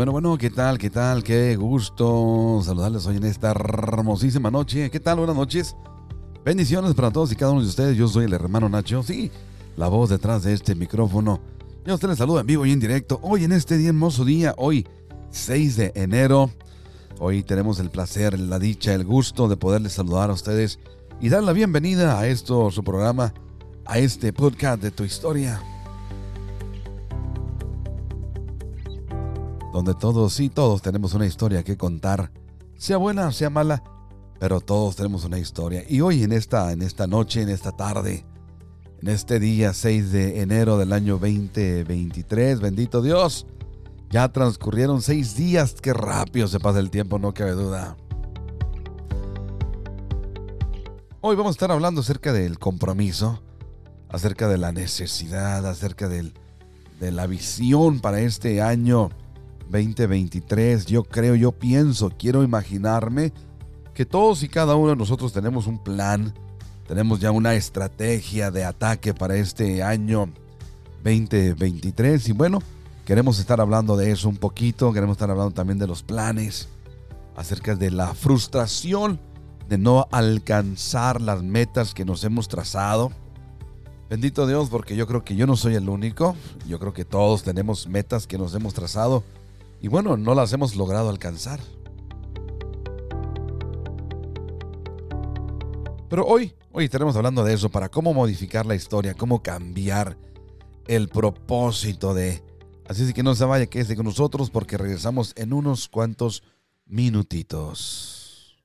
Bueno, bueno, ¿qué tal? ¿Qué tal? Qué gusto saludarles hoy en esta hermosísima noche. ¿Qué tal? Buenas noches. Bendiciones para todos y cada uno de ustedes. Yo soy el hermano Nacho. Sí, la voz detrás de este micrófono. Yo a ustedes les saludo en vivo y en directo. Hoy en este día hermoso día, hoy 6 de enero. Hoy tenemos el placer, la dicha, el gusto de poderles saludar a ustedes y dar la bienvenida a esto, su programa, a este podcast de tu historia. Donde todos y todos tenemos una historia que contar, sea buena sea mala, pero todos tenemos una historia. Y hoy en esta, en esta noche, en esta tarde, en este día 6 de enero del año 2023, bendito Dios, ya transcurrieron seis días, qué rápido se pasa el tiempo, no cabe duda. Hoy vamos a estar hablando acerca del compromiso, acerca de la necesidad, acerca del, de la visión para este año 2023. Yo creo, yo pienso, quiero imaginarme que todos y cada uno de nosotros tenemos un plan, tenemos ya una estrategia de ataque para este año 2023 y bueno, queremos estar hablando de eso un poquito, queremos estar hablando también de los planes, acerca de la frustración de no alcanzar las metas que nos hemos trazado. Bendito Dios, porque yo creo que yo no soy el único, yo creo que todos tenemos metas que nos hemos trazado y bueno, no las hemos logrado alcanzar. Pero hoy, hoy estaremos hablando de eso, para cómo modificar la historia, cómo cambiar el propósito de... Así es que no se vaya, quédese con nosotros porque regresamos en unos cuantos minutitos.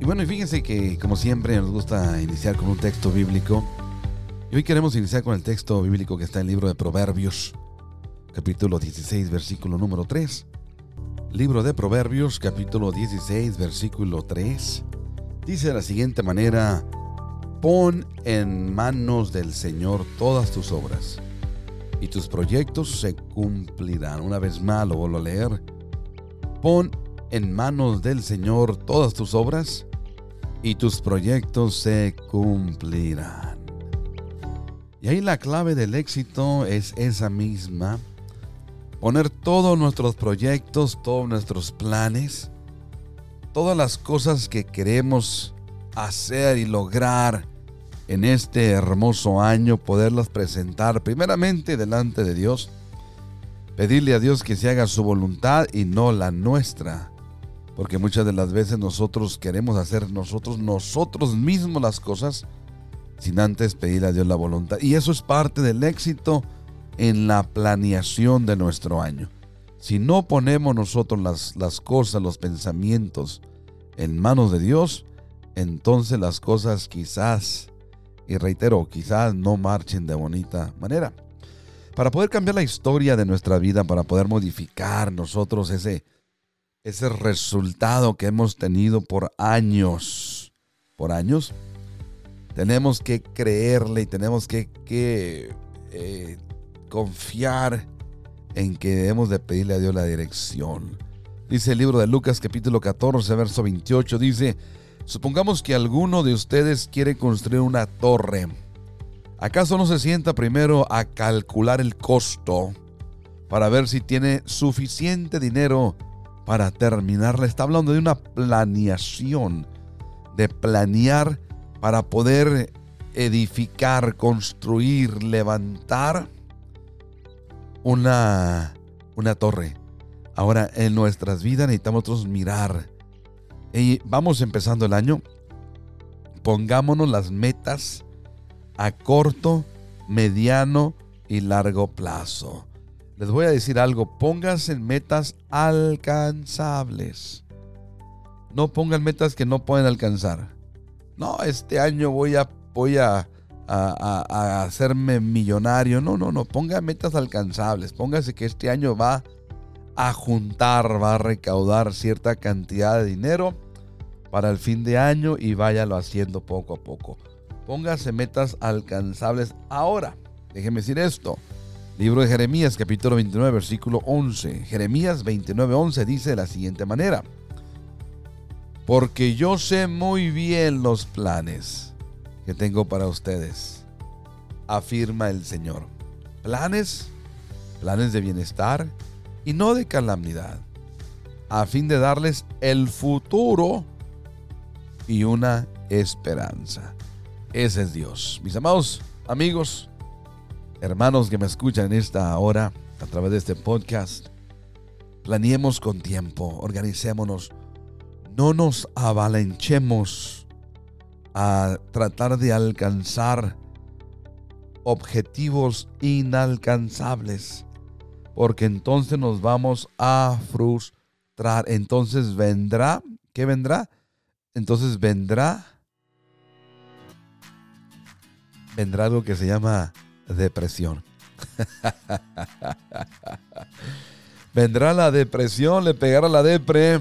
Y bueno, y fíjense que como siempre nos gusta iniciar con un texto bíblico. Y hoy queremos iniciar con el texto bíblico que está en el libro de Proverbios, capítulo 16, versículo número 3. Libro de Proverbios, capítulo 16, versículo 3. Dice de la siguiente manera, pon en manos del Señor todas tus obras y tus proyectos se cumplirán. Una vez más lo vuelvo a leer. Pon en manos del Señor todas tus obras y tus proyectos se cumplirán. Y ahí la clave del éxito es esa misma. Poner todos nuestros proyectos, todos nuestros planes, todas las cosas que queremos hacer y lograr en este hermoso año, poderlas presentar primeramente delante de Dios. Pedirle a Dios que se haga su voluntad y no la nuestra. Porque muchas de las veces nosotros queremos hacer nosotros, nosotros mismos las cosas sin antes pedir a Dios la voluntad. Y eso es parte del éxito en la planeación de nuestro año. Si no ponemos nosotros las, las cosas, los pensamientos en manos de Dios, entonces las cosas quizás, y reitero, quizás no marchen de bonita manera. Para poder cambiar la historia de nuestra vida, para poder modificar nosotros ese, ese resultado que hemos tenido por años, por años, tenemos que creerle y tenemos que, eh, confiar en que debemos de pedirle a Dios la dirección. Dice el libro de Lucas capítulo 14, verso 28, dice, supongamos que alguno de ustedes quiere construir una torre. ¿Acaso no se sienta primero a calcular el costo para ver si tiene suficiente dinero para terminarla? Está hablando de una planeación, de planear para poder edificar, construir, levantar una, una torre. Ahora, en nuestras vidas necesitamos nosotros mirar. Y vamos empezando el año. Pongámonos las metas a corto, mediano y largo plazo. Les voy a decir algo, pónganse metas alcanzables. No pongan metas que no pueden alcanzar no, este año voy a, voy a, hacerme millonario. No, no, no, ponga metas alcanzables. Póngase que este año va a juntar, va a recaudar cierta cantidad de dinero para el fin de año y váyalo haciendo poco a poco. Póngase metas alcanzables ahora. Déjeme decir esto. Libro de Jeremías, capítulo 29, versículo 11. Jeremías 29, 11 dice de la siguiente manera porque yo sé muy bien los planes que tengo para ustedes, afirma el Señor. Planes planes de bienestar y no de calamidad, a fin de darles el futuro y una esperanza. Ese es Dios. Mis amados amigos, hermanos que me escuchan en esta hora a través de este podcast, planeemos con tiempo, organicémonos, no nos avalanchemos a tratar de alcanzar objetivos inalcanzables, porque entonces nos vamos a frustrar. Entonces vendrá, ¿qué vendrá? Entonces vendrá, vendrá algo que se llama depresión. vendrá la depresión, le pegará la depre,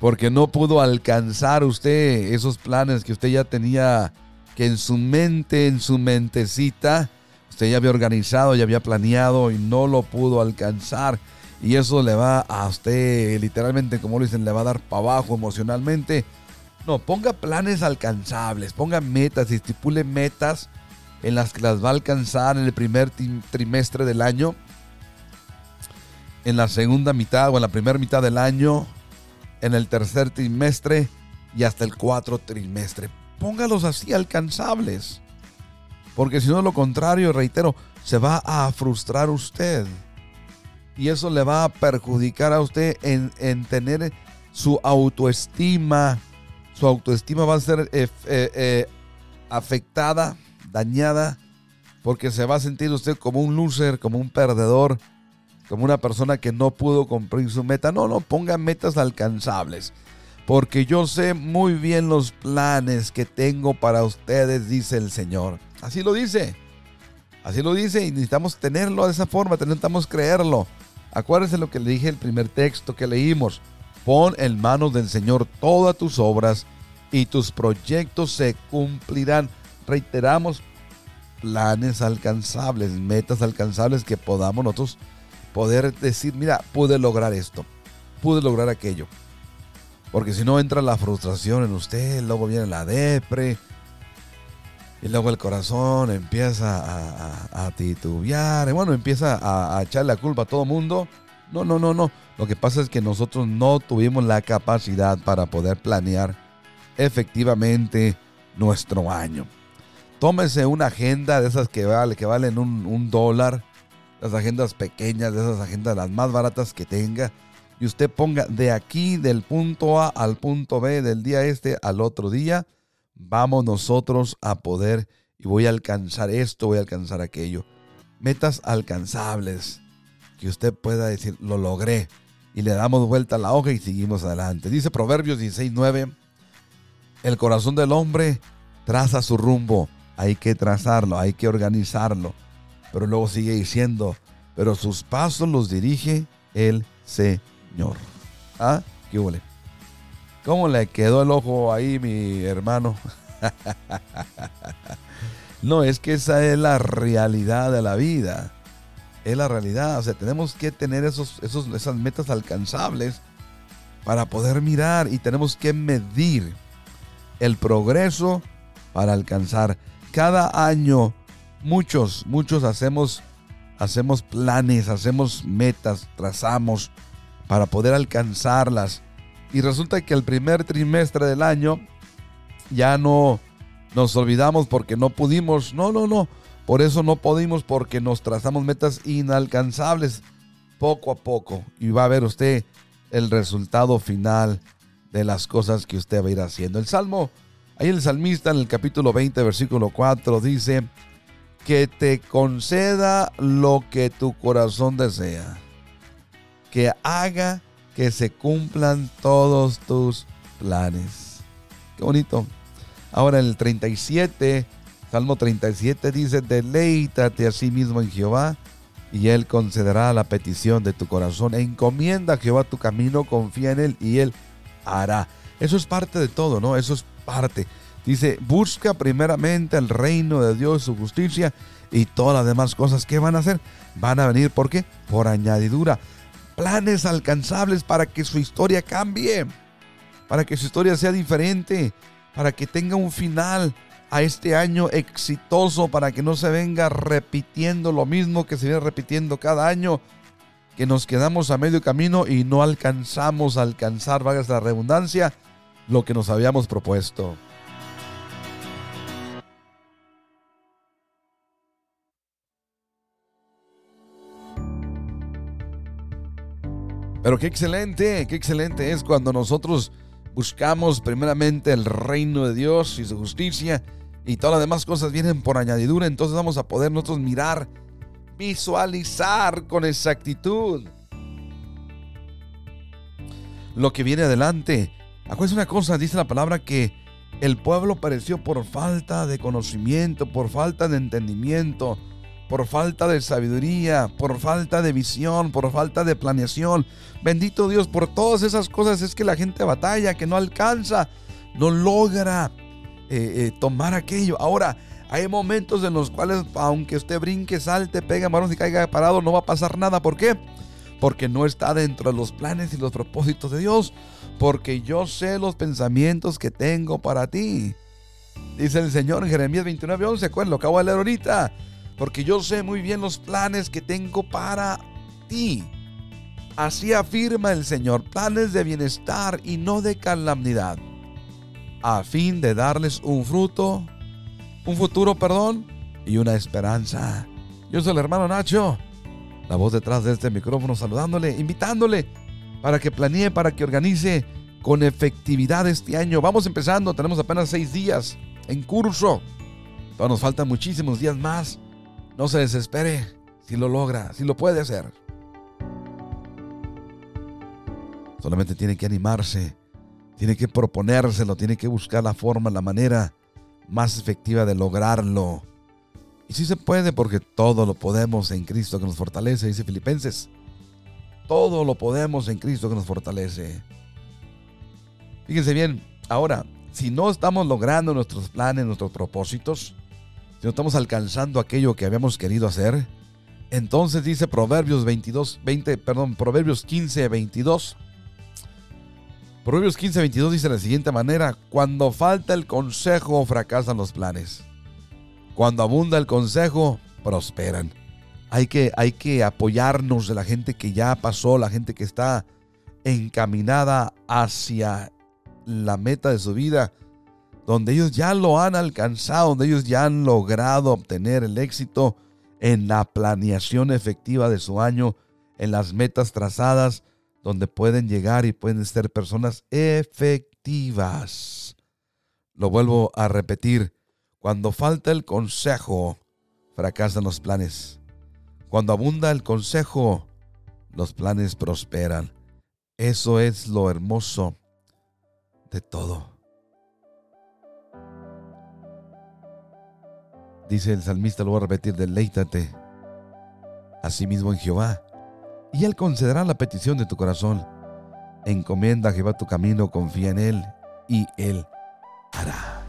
porque no pudo alcanzar usted esos planes que usted ya tenía que en su mente, en su mentecita, usted ya había organizado, ya había planeado y no lo pudo alcanzar. Y eso le va a usted, literalmente, como lo dicen, le va a dar para abajo emocionalmente. No, ponga planes alcanzables, ponga metas, estipule metas en las que las va a alcanzar en el primer trimestre del año, en la segunda mitad o en la primera mitad del año, en el tercer trimestre y hasta el cuarto trimestre póngalos así alcanzables. Porque si no, lo contrario, reitero, se va a frustrar usted. Y eso le va a perjudicar a usted en, tener su autoestima. Su autoestima va a ser eh, eh, eh, afectada, dañada, porque se va a sentir usted como un loser, como un perdedor, como una persona que no pudo cumplir su meta. No, no, ponga metas alcanzables porque yo sé muy bien los planes que tengo para ustedes, dice el Señor. Así lo dice. Así lo dice y necesitamos tenerlo de esa forma, necesitamos creerlo. Acuérdense lo que le dije el primer texto que leímos. Pon en manos del Señor todas tus obras y tus proyectos se cumplirán. Reiteramos, planes alcanzables, metas alcanzables que podamos nosotros poder decir, mira, pude lograr esto, pude lograr aquello. Porque si no entra la frustración en usted, luego viene la depre. Y luego el corazón empieza a, titubear. Y bueno, empieza a, echar la culpa a todo mundo. No, no, no, no. Lo que pasa es que nosotros no tuvimos la capacidad para poder planear efectivamente nuestro año. Tómese una agenda de esas que, vale, que valen un dólar. Las agendas pequeñas, de esas agendas las más baratas que tenga y usted ponga de aquí, del punto A al punto B, del día este al otro día, vamos nosotros a poder y voy a alcanzar esto, voy a alcanzar aquello. Metas alcanzables, que usted pueda decir, lo logré. Y le damos vuelta a la hoja y seguimos adelante. Dice Proverbios 16:9, el corazón del hombre traza su rumbo, hay que trazarlo, hay que organizarlo. Pero luego sigue diciendo, pero sus pasos los dirige el Señor. ¿Ah? ¿Qué huele? ¿Cómo le quedó el ojo ahí, mi hermano? no, es que esa es la realidad de la vida. Es la realidad. O sea, tenemos que tener esos, esos, esas metas alcanzables para poder mirar y tenemos que medir el progreso para alcanzar. Cada año, muchos, muchos hacemos, hacemos planes, hacemos metas, trazamos para poder alcanzarlas. Y resulta que el primer trimestre del año ya no nos olvidamos porque no pudimos. No, no, no. Por eso no pudimos porque nos trazamos metas inalcanzables poco a poco. Y va a ver usted el resultado final de las cosas que usted va a ir haciendo. El Salmo, ahí el salmista en el capítulo 20, versículo 4 dice, que te conceda lo que tu corazón desea que haga que se cumplan todos tus planes. Qué bonito. Ahora el 37, Salmo 37 dice, deleítate a sí mismo en Jehová y Él concederá la petición de tu corazón. Encomienda a Jehová tu camino, confía en Él y Él hará. Eso es parte de todo, ¿no? Eso es parte. Dice, busca primeramente el reino de Dios, su justicia y todas las demás cosas que van a hacer. Van a venir, ¿por qué? Por añadidura planes alcanzables para que su historia cambie, para que su historia sea diferente, para que tenga un final, a este año exitoso para que no se venga repitiendo lo mismo que se viene repitiendo cada año, que nos quedamos a medio camino y no alcanzamos a alcanzar, valga la redundancia, lo que nos habíamos propuesto. Pero qué excelente, qué excelente es cuando nosotros buscamos primeramente el reino de Dios y su justicia y todas las demás cosas vienen por añadidura, entonces vamos a poder nosotros mirar, visualizar con exactitud lo que viene adelante. Acuérdense una cosa, dice la palabra que el pueblo pereció por falta de conocimiento, por falta de entendimiento, por falta de sabiduría, por falta de visión, por falta de planeación. Bendito Dios, por todas esas cosas es que la gente batalla, que no alcanza, no logra eh, eh, tomar aquello. Ahora, hay momentos en los cuales, aunque usted brinque, salte, pega, marón y caiga parado, no va a pasar nada. ¿Por qué? Porque no está dentro de los planes y los propósitos de Dios. Porque yo sé los pensamientos que tengo para ti. Dice el Señor en Jeremías 29, 11. Lo acabo de leer ahorita. Porque yo sé muy bien los planes que tengo para ti. Así afirma el Señor, planes de bienestar y no de calamidad a fin de darles un fruto, un futuro, perdón, y una esperanza. Yo soy el hermano Nacho, la voz detrás de este micrófono saludándole, invitándole para que planee, para que organice con efectividad este año. Vamos empezando, tenemos apenas seis días en curso. Pero nos faltan muchísimos días más. No se desespere si lo logra, si lo puede hacer. Solamente tiene que animarse tiene que proponérselo, tiene que buscar la forma, la manera más efectiva de lograrlo. Y sí se puede porque todo lo podemos en Cristo que nos fortalece, dice Filipenses. Todo lo podemos en Cristo que nos fortalece. Fíjense bien, ahora, si no estamos logrando nuestros planes, nuestros propósitos, si no estamos alcanzando aquello que habíamos querido hacer, entonces dice Proverbios 22, 20, perdón, Proverbios 15, 22 Proverbios 15, 22 dice de la siguiente manera, cuando falta el consejo fracasan los planes. Cuando abunda el consejo, prosperan. Hay que, hay que apoyarnos de la gente que ya pasó, la gente que está encaminada hacia la meta de su vida, donde ellos ya lo han alcanzado, donde ellos ya han logrado obtener el éxito en la planeación efectiva de su año, en las metas trazadas, donde pueden llegar y pueden ser personas efectivas. Lo vuelvo a repetir, cuando falta el consejo, fracasan los planes. Cuando abunda el consejo, los planes prosperan. Eso es lo hermoso de todo. Dice el salmista, lo voy a repetir, deleítate asimismo en Jehová y Él concederá la petición de tu corazón. Encomienda a Jehová tu camino, confía en Él y Él hará.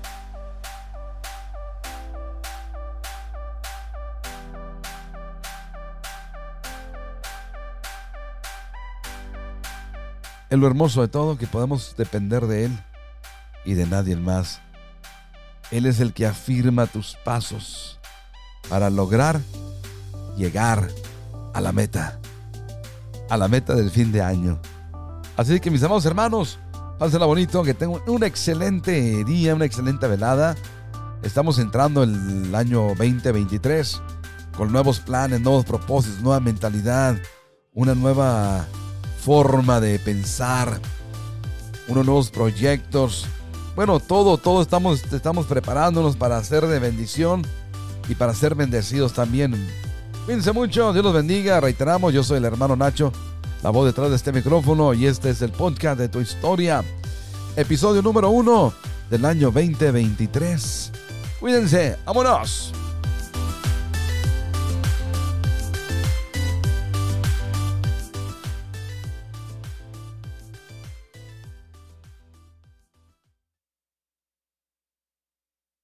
Es lo hermoso de todo que podemos depender de Él y de nadie más. Él es el que afirma tus pasos para lograr llegar a la meta a la meta del fin de año. Así que mis amados hermanos, pásenla bonito, que tengan un excelente día, una excelente velada. Estamos entrando en el año 2023 con nuevos planes, nuevos propósitos, nueva mentalidad, una nueva forma de pensar, unos nuevos proyectos. Bueno, todo, todo estamos, estamos preparándonos para ser de bendición y para ser bendecidos también Cuídense mucho, Dios los bendiga. Reiteramos, yo soy el hermano Nacho, la voz detrás de este micrófono y este es el podcast de tu historia. Episodio número uno del año 2023. Cuídense, vámonos.